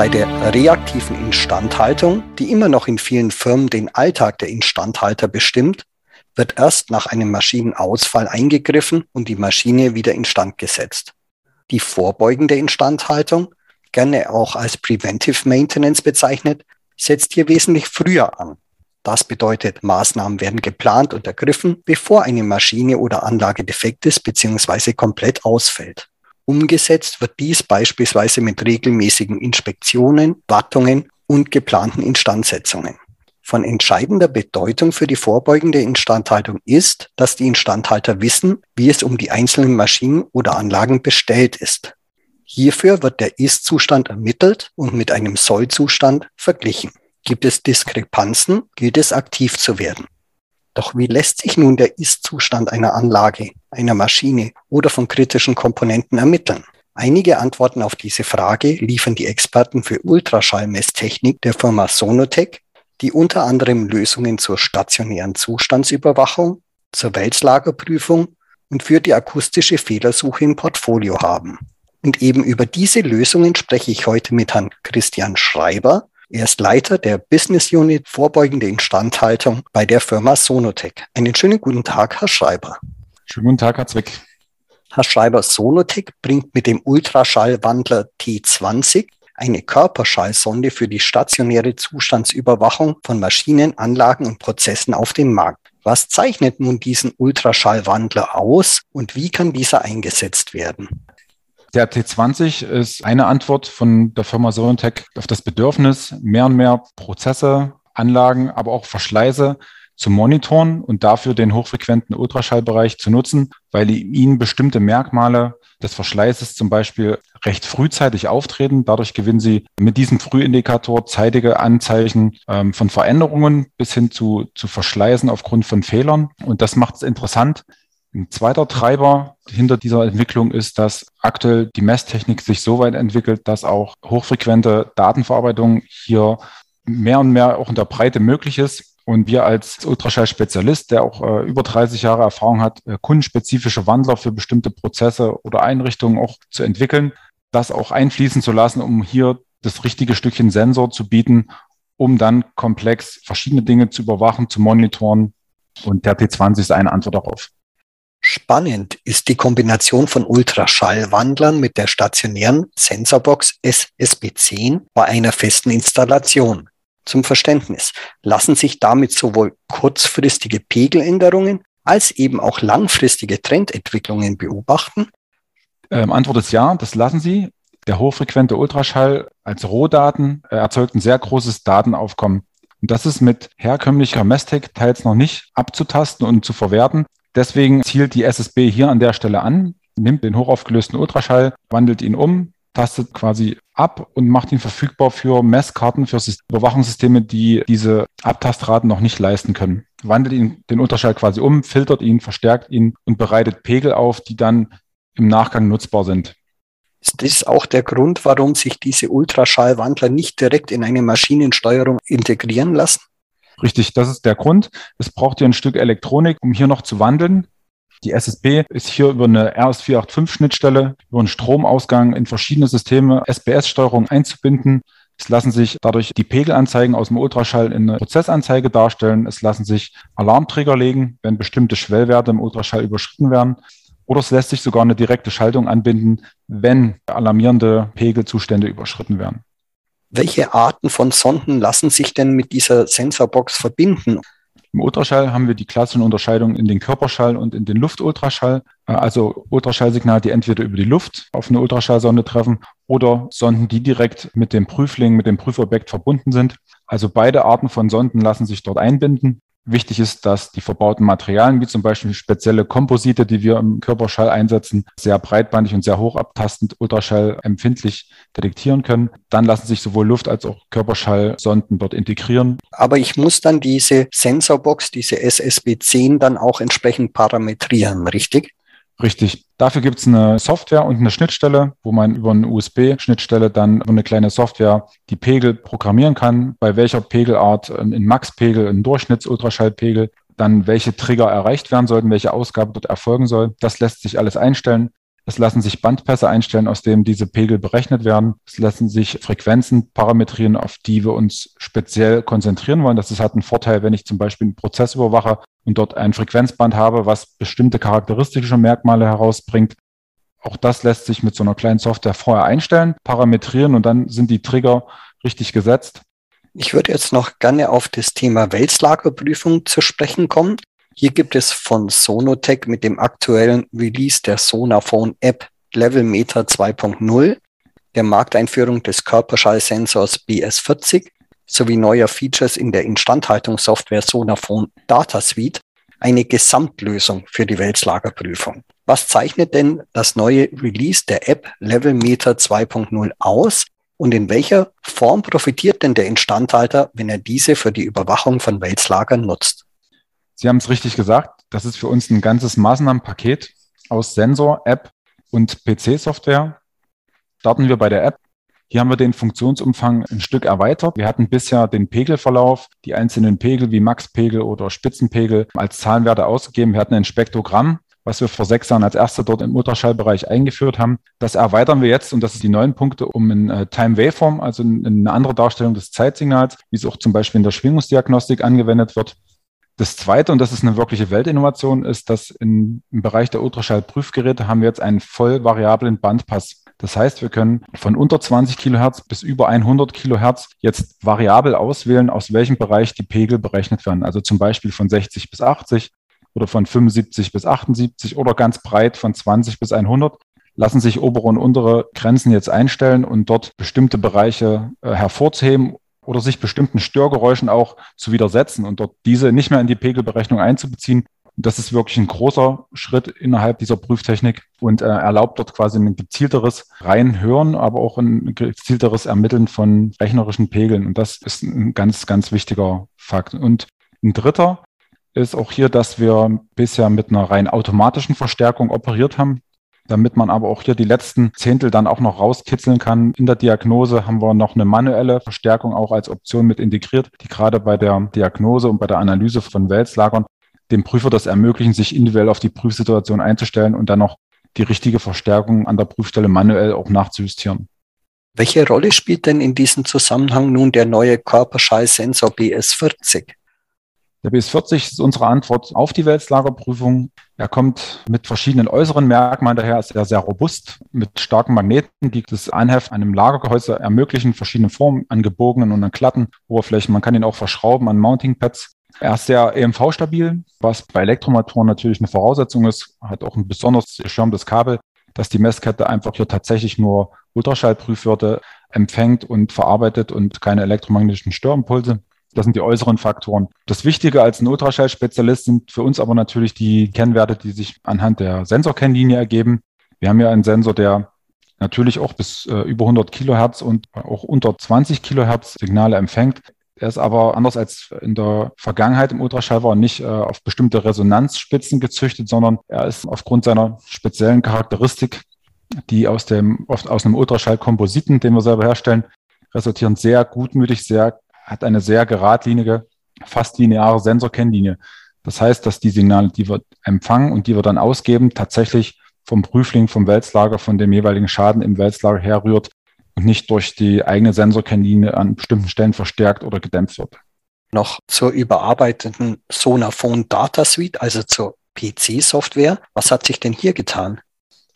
Bei der reaktiven Instandhaltung, die immer noch in vielen Firmen den Alltag der Instandhalter bestimmt, wird erst nach einem Maschinenausfall eingegriffen und die Maschine wieder instand gesetzt. Die vorbeugende Instandhaltung, gerne auch als Preventive Maintenance bezeichnet, setzt hier wesentlich früher an. Das bedeutet, Maßnahmen werden geplant und ergriffen, bevor eine Maschine oder Anlage defekt ist bzw. komplett ausfällt. Umgesetzt wird dies beispielsweise mit regelmäßigen Inspektionen, Wartungen und geplanten Instandsetzungen. Von entscheidender Bedeutung für die vorbeugende Instandhaltung ist, dass die Instandhalter wissen, wie es um die einzelnen Maschinen oder Anlagen bestellt ist. Hierfür wird der Ist-Zustand ermittelt und mit einem Soll-Zustand verglichen. Gibt es Diskrepanzen, gilt es aktiv zu werden. Doch wie lässt sich nun der Ist-Zustand einer Anlage, einer Maschine oder von kritischen Komponenten ermitteln? Einige Antworten auf diese Frage liefern die Experten für Ultraschallmesstechnik der Firma Sonotec, die unter anderem Lösungen zur stationären Zustandsüberwachung, zur Wälzlagerprüfung und für die akustische Fehlersuche im Portfolio haben. Und eben über diese Lösungen spreche ich heute mit Herrn Christian Schreiber, er ist Leiter der Business Unit Vorbeugende Instandhaltung bei der Firma Sonotec. Einen schönen guten Tag, Herr Schreiber. Schönen guten Tag, Herr Zwick. Herr Schreiber, Sonotec bringt mit dem Ultraschallwandler T20 eine Körperschallsonde für die stationäre Zustandsüberwachung von Maschinen, Anlagen und Prozessen auf den Markt. Was zeichnet nun diesen Ultraschallwandler aus und wie kann dieser eingesetzt werden? Der T20 ist eine Antwort von der Firma Sonotech auf das Bedürfnis, mehr und mehr Prozesse, Anlagen, aber auch Verschleiße zu monitoren und dafür den hochfrequenten Ultraschallbereich zu nutzen, weil ihnen bestimmte Merkmale des Verschleißes zum Beispiel recht frühzeitig auftreten. Dadurch gewinnen sie mit diesem Frühindikator zeitige Anzeichen ähm, von Veränderungen bis hin zu, zu Verschleißen aufgrund von Fehlern. Und das macht es interessant, ein zweiter Treiber hinter dieser Entwicklung ist, dass aktuell die Messtechnik sich so weit entwickelt, dass auch hochfrequente Datenverarbeitung hier mehr und mehr auch in der Breite möglich ist. Und wir als Ultraschall-Spezialist, der auch äh, über 30 Jahre Erfahrung hat, äh, kundenspezifische Wandler für bestimmte Prozesse oder Einrichtungen auch zu entwickeln, das auch einfließen zu lassen, um hier das richtige Stückchen Sensor zu bieten, um dann komplex verschiedene Dinge zu überwachen, zu monitoren. Und der T20 ist eine Antwort darauf. Spannend ist die Kombination von Ultraschallwandlern mit der stationären Sensorbox SSB10 bei einer festen Installation. Zum Verständnis lassen sich damit sowohl kurzfristige Pegeländerungen als eben auch langfristige Trendentwicklungen beobachten? Ähm, Antwort ist ja, das lassen Sie. Der hochfrequente Ultraschall als Rohdaten äh, erzeugt ein sehr großes Datenaufkommen. Und das ist mit herkömmlicher Messtech teils noch nicht abzutasten und zu verwerten. Deswegen zielt die SSB hier an der Stelle an, nimmt den hochaufgelösten Ultraschall, wandelt ihn um, tastet quasi ab und macht ihn verfügbar für Messkarten, für Überwachungssysteme, die diese Abtastraten noch nicht leisten können. Wandelt ihn den Ultraschall quasi um, filtert ihn, verstärkt ihn und bereitet Pegel auf, die dann im Nachgang nutzbar sind. Ist das auch der Grund, warum sich diese Ultraschallwandler nicht direkt in eine Maschinensteuerung integrieren lassen? Richtig, das ist der Grund. Es braucht hier ein Stück Elektronik, um hier noch zu wandeln. Die SSB ist hier über eine RS485-Schnittstelle, über einen Stromausgang in verschiedene Systeme SBS-Steuerung einzubinden. Es lassen sich dadurch die Pegelanzeigen aus dem Ultraschall in eine Prozessanzeige darstellen. Es lassen sich Alarmträger legen, wenn bestimmte Schwellwerte im Ultraschall überschritten werden. Oder es lässt sich sogar eine direkte Schaltung anbinden, wenn alarmierende Pegelzustände überschritten werden. Welche Arten von Sonden lassen sich denn mit dieser Sensorbox verbinden? Im Ultraschall haben wir die klassischen Unterscheidungen in den Körperschall und in den Luftultraschall, äh, also Ultraschallsignale, die entweder über die Luft auf eine Ultraschallsonde treffen oder Sonden, die direkt mit dem Prüfling, mit dem Prüfobjekt verbunden sind. Also beide Arten von Sonden lassen sich dort einbinden. Wichtig ist, dass die verbauten Materialien, wie zum Beispiel spezielle Komposite, die wir im Körperschall einsetzen, sehr breitbandig und sehr hochabtastend Ultraschall empfindlich detektieren können. Dann lassen sich sowohl Luft- als auch Körperschallsonden dort integrieren. Aber ich muss dann diese Sensorbox, diese SSB10 dann auch entsprechend parametrieren, richtig? Richtig. Dafür gibt es eine Software und eine Schnittstelle, wo man über eine USB-Schnittstelle dann eine kleine Software die Pegel programmieren kann, bei welcher Pegelart ein Max-Pegel, ein Durchschnitts-Ultraschallpegel dann welche Trigger erreicht werden sollten, welche Ausgabe dort erfolgen soll. Das lässt sich alles einstellen. Es lassen sich Bandpässe einstellen, aus denen diese Pegel berechnet werden. Es lassen sich Frequenzen parametrieren, auf die wir uns speziell konzentrieren wollen. Das ist halt ein Vorteil, wenn ich zum Beispiel einen Prozess überwache und dort ein Frequenzband habe, was bestimmte charakteristische Merkmale herausbringt. Auch das lässt sich mit so einer kleinen Software vorher einstellen, parametrieren und dann sind die Trigger richtig gesetzt. Ich würde jetzt noch gerne auf das Thema Wälzlagerprüfung zu sprechen kommen. Hier gibt es von Sonotech mit dem aktuellen Release der Sonaphone App Level Meter 2.0, der Markteinführung des Körperschallsensors BS40 sowie neuer Features in der Instandhaltungssoftware Sonaphone Data Suite eine Gesamtlösung für die Wälzlagerprüfung. Was zeichnet denn das neue Release der App Level Meter 2.0 aus und in welcher Form profitiert denn der Instandhalter, wenn er diese für die Überwachung von Wälzlagern nutzt? Sie haben es richtig gesagt, das ist für uns ein ganzes Maßnahmenpaket aus Sensor, App und PC-Software. Starten wir bei der App. Hier haben wir den Funktionsumfang ein Stück erweitert. Wir hatten bisher den Pegelverlauf, die einzelnen Pegel wie Maxpegel oder Spitzenpegel als Zahlenwerte ausgegeben. Wir hatten ein Spektrogramm, was wir vor sechs Jahren als erste dort im Ultraschallbereich eingeführt haben. Das erweitern wir jetzt und das ist die neuen Punkte um ein äh, Time Waveform, also eine andere Darstellung des Zeitsignals, wie es auch zum Beispiel in der Schwingungsdiagnostik angewendet wird. Das zweite, und das ist eine wirkliche Weltinnovation, ist, dass im Bereich der Ultraschallprüfgeräte haben wir jetzt einen voll variablen Bandpass. Das heißt, wir können von unter 20 Kilohertz bis über 100 Kilohertz jetzt variabel auswählen, aus welchem Bereich die Pegel berechnet werden. Also zum Beispiel von 60 bis 80 oder von 75 bis 78 oder ganz breit von 20 bis 100 lassen sich obere und untere Grenzen jetzt einstellen und dort bestimmte Bereiche äh, hervorzuheben oder sich bestimmten Störgeräuschen auch zu widersetzen und dort diese nicht mehr in die Pegelberechnung einzubeziehen. Das ist wirklich ein großer Schritt innerhalb dieser Prüftechnik und äh, erlaubt dort quasi ein gezielteres Reinhören, aber auch ein gezielteres Ermitteln von rechnerischen Pegeln. Und das ist ein ganz, ganz wichtiger Fakt. Und ein dritter ist auch hier, dass wir bisher mit einer rein automatischen Verstärkung operiert haben damit man aber auch hier die letzten Zehntel dann auch noch rauskitzeln kann. In der Diagnose haben wir noch eine manuelle Verstärkung auch als Option mit integriert, die gerade bei der Diagnose und bei der Analyse von Wälzlagern dem Prüfer das ermöglichen, sich individuell auf die Prüfsituation einzustellen und dann noch die richtige Verstärkung an der Prüfstelle manuell auch nachzujustieren. Welche Rolle spielt denn in diesem Zusammenhang nun der neue Körperschallsensor BS40? Der BS40 ist unsere Antwort auf die Wälzlagerprüfung. Er kommt mit verschiedenen äußeren Merkmalen daher, ist er sehr robust, mit starken Magneten, die das Anheften einem Lagergehäuse ermöglichen, verschiedene Formen an gebogenen und an glatten Oberflächen. Man kann ihn auch verschrauben an Mounting-Pads. Er ist sehr EMV-stabil, was bei Elektromotoren natürlich eine Voraussetzung ist, hat auch ein besonders geschirmtes Kabel, dass die Messkette einfach hier tatsächlich nur Ultraschallprüfwerte empfängt und verarbeitet und keine elektromagnetischen Störimpulse. Das sind die äußeren Faktoren. Das Wichtige als ein Ultraschallspezialist sind für uns aber natürlich die Kennwerte, die sich anhand der Sensorkennlinie ergeben. Wir haben ja einen Sensor, der natürlich auch bis äh, über 100 Kilohertz und auch unter 20 Kilohertz Signale empfängt. Er ist aber anders als in der Vergangenheit im Ultraschall war nicht äh, auf bestimmte Resonanzspitzen gezüchtet, sondern er ist aufgrund seiner speziellen Charakteristik, die aus dem oft aus einem Ultraschallkompositen, den wir selber herstellen, resultieren sehr gutmütig, sehr hat eine sehr geradlinige, fast lineare Sensorkennlinie. Das heißt, dass die Signale, die wir empfangen und die wir dann ausgeben, tatsächlich vom Prüfling, vom Wälzlager, von dem jeweiligen Schaden im Wälzlager herrührt und nicht durch die eigene Sensorkennlinie an bestimmten Stellen verstärkt oder gedämpft wird. Noch zur überarbeiteten Sonaphone Data Suite, also zur PC-Software. Was hat sich denn hier getan?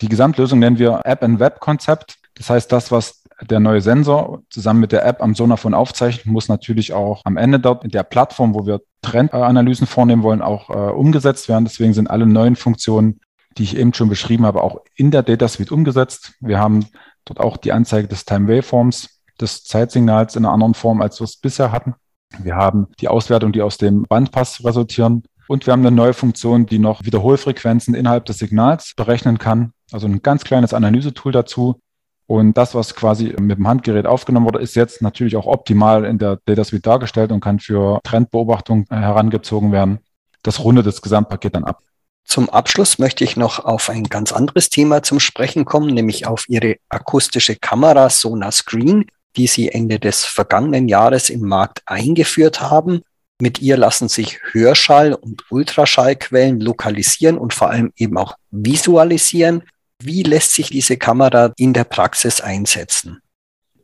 Die Gesamtlösung nennen wir App-and-Web-Konzept. Das heißt, das, was der neue Sensor zusammen mit der App am Sonaphone aufzeichnet, muss natürlich auch am Ende dort in der Plattform, wo wir Trendanalysen vornehmen wollen, auch äh, umgesetzt werden. Deswegen sind alle neuen Funktionen, die ich eben schon beschrieben habe, auch in der Data Suite umgesetzt. Wir haben dort auch die Anzeige des Time Waveforms, des Zeitsignals in einer anderen Form, als wir es bisher hatten. Wir haben die Auswertung, die aus dem Bandpass resultieren. Und wir haben eine neue Funktion, die noch Wiederholfrequenzen innerhalb des Signals berechnen kann. Also ein ganz kleines Analysetool dazu, und das, was quasi mit dem Handgerät aufgenommen wurde, ist jetzt natürlich auch optimal in der Data Suite dargestellt und kann für Trendbeobachtung herangezogen werden. Das rundet das Gesamtpaket dann ab. Zum Abschluss möchte ich noch auf ein ganz anderes Thema zum Sprechen kommen, nämlich auf Ihre akustische Kamera Sonar Screen, die Sie Ende des vergangenen Jahres im Markt eingeführt haben. Mit ihr lassen sich Hörschall- und Ultraschallquellen lokalisieren und vor allem eben auch visualisieren. Wie lässt sich diese Kamera in der Praxis einsetzen?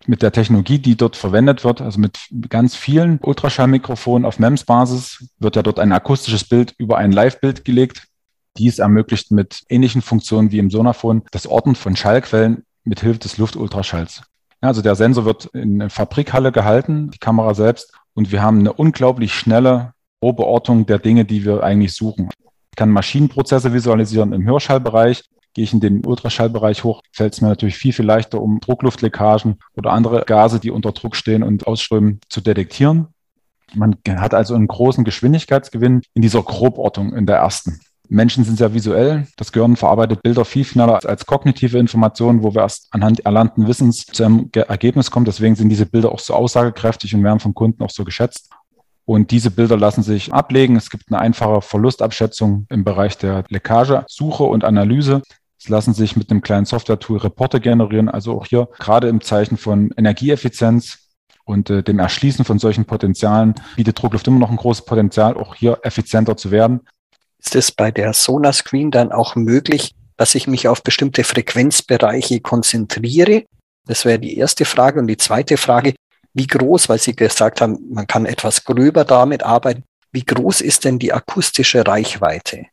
Mit der Technologie, die dort verwendet wird, also mit ganz vielen Ultraschallmikrofonen auf MEMS-Basis, wird ja dort ein akustisches Bild über ein Live-Bild gelegt. Dies ermöglicht mit ähnlichen Funktionen wie im Sonaphon das Orten von Schallquellen mit Hilfe des Luftultraschalls. Also der Sensor wird in der Fabrikhalle gehalten, die Kamera selbst, und wir haben eine unglaublich schnelle Rohbeortung der Dinge, die wir eigentlich suchen. Ich kann Maschinenprozesse visualisieren im Hörschallbereich. Gehe ich in den Ultraschallbereich hoch, fällt es mir natürlich viel, viel leichter, um Druckluftleckagen oder andere Gase, die unter Druck stehen und ausströmen, zu detektieren. Man hat also einen großen Geschwindigkeitsgewinn in dieser Grobortung in der ersten. Menschen sind sehr visuell. Das Gehirn verarbeitet Bilder viel schneller als kognitive Informationen, wo wir erst anhand erlernten Wissens zu einem Ergebnis kommen. Deswegen sind diese Bilder auch so aussagekräftig und werden vom Kunden auch so geschätzt. Und diese Bilder lassen sich ablegen. Es gibt eine einfache Verlustabschätzung im Bereich der Leckagesuche und Analyse. Es lassen sich mit einem kleinen Software-Tool Reporte generieren. Also auch hier gerade im Zeichen von Energieeffizienz und äh, dem Erschließen von solchen Potenzialen bietet Druckluft immer noch ein großes Potenzial, auch hier effizienter zu werden. Ist es bei der Sonar Screen dann auch möglich, dass ich mich auf bestimmte Frequenzbereiche konzentriere? Das wäre die erste Frage. Und die zweite Frage, wie groß, weil Sie gesagt haben, man kann etwas gröber damit arbeiten, wie groß ist denn die akustische Reichweite?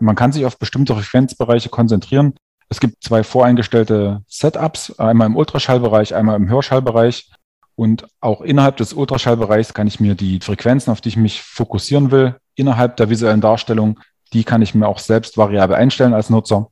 Man kann sich auf bestimmte Frequenzbereiche konzentrieren. Es gibt zwei voreingestellte Setups, einmal im Ultraschallbereich, einmal im Hörschallbereich. Und auch innerhalb des Ultraschallbereichs kann ich mir die Frequenzen, auf die ich mich fokussieren will, innerhalb der visuellen Darstellung die kann ich mir auch selbst variabel einstellen als Nutzer.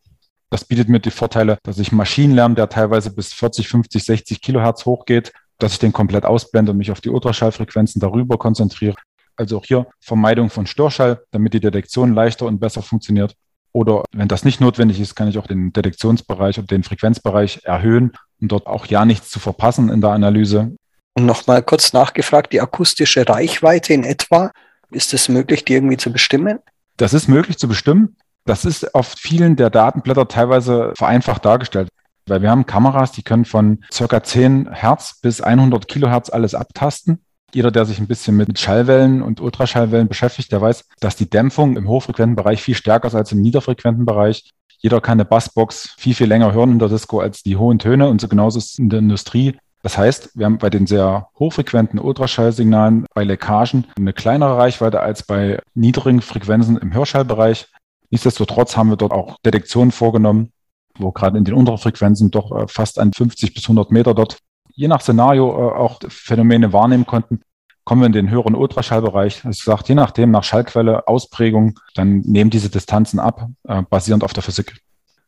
Das bietet mir die Vorteile, dass ich Maschinenlärm, der teilweise bis 40, 50, 60 Kilohertz hochgeht, dass ich den komplett ausblende und mich auf die Ultraschallfrequenzen darüber konzentriere. Also auch hier Vermeidung von Störschall, damit die Detektion leichter und besser funktioniert. Oder wenn das nicht notwendig ist, kann ich auch den Detektionsbereich und den Frequenzbereich erhöhen, um dort auch ja nichts zu verpassen in der Analyse. Und nochmal kurz nachgefragt, die akustische Reichweite in etwa, ist es möglich, die irgendwie zu bestimmen? Das ist möglich zu bestimmen. Das ist auf vielen der Datenblätter teilweise vereinfacht dargestellt. Weil wir haben Kameras, die können von circa 10 Hertz bis 100 Kilohertz alles abtasten. Jeder, der sich ein bisschen mit Schallwellen und Ultraschallwellen beschäftigt, der weiß, dass die Dämpfung im hochfrequenten Bereich viel stärker ist als im niederfrequenten Bereich. Jeder kann eine Bassbox viel, viel länger hören in der Disco als die hohen Töne und so genauso ist es in der Industrie. Das heißt, wir haben bei den sehr hochfrequenten Ultraschallsignalen bei Leckagen eine kleinere Reichweite als bei niedrigen Frequenzen im Hörschallbereich. Nichtsdestotrotz haben wir dort auch Detektionen vorgenommen, wo gerade in den unteren Frequenzen doch äh, fast an 50 bis 100 Meter dort je nach Szenario äh, auch Phänomene wahrnehmen konnten. Kommen wir in den höheren Ultraschallbereich. Es sagt, je nachdem, nach Schallquelle, Ausprägung, dann nehmen diese Distanzen ab, äh, basierend auf der Physik.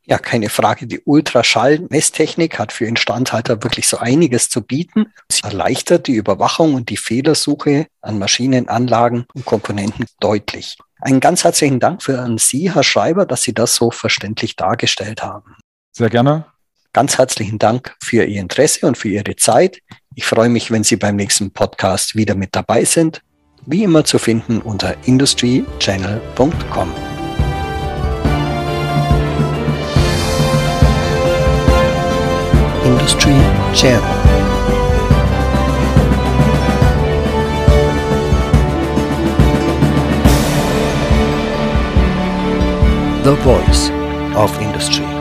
Ja, keine Frage. Die Ultraschallmesstechnik hat für Instandhalter wirklich so einiges zu bieten. Sie erleichtert die Überwachung und die Fehlersuche an Maschinen, Anlagen und Komponenten deutlich. Einen ganz herzlichen Dank für an Sie, Herr Schreiber, dass Sie das so verständlich dargestellt haben. Sehr gerne. Ganz herzlichen Dank für Ihr Interesse und für Ihre Zeit. Ich freue mich, wenn Sie beim nächsten Podcast wieder mit dabei sind. Wie immer zu finden unter industrychannel.com. Industry Channel. The voice of industry.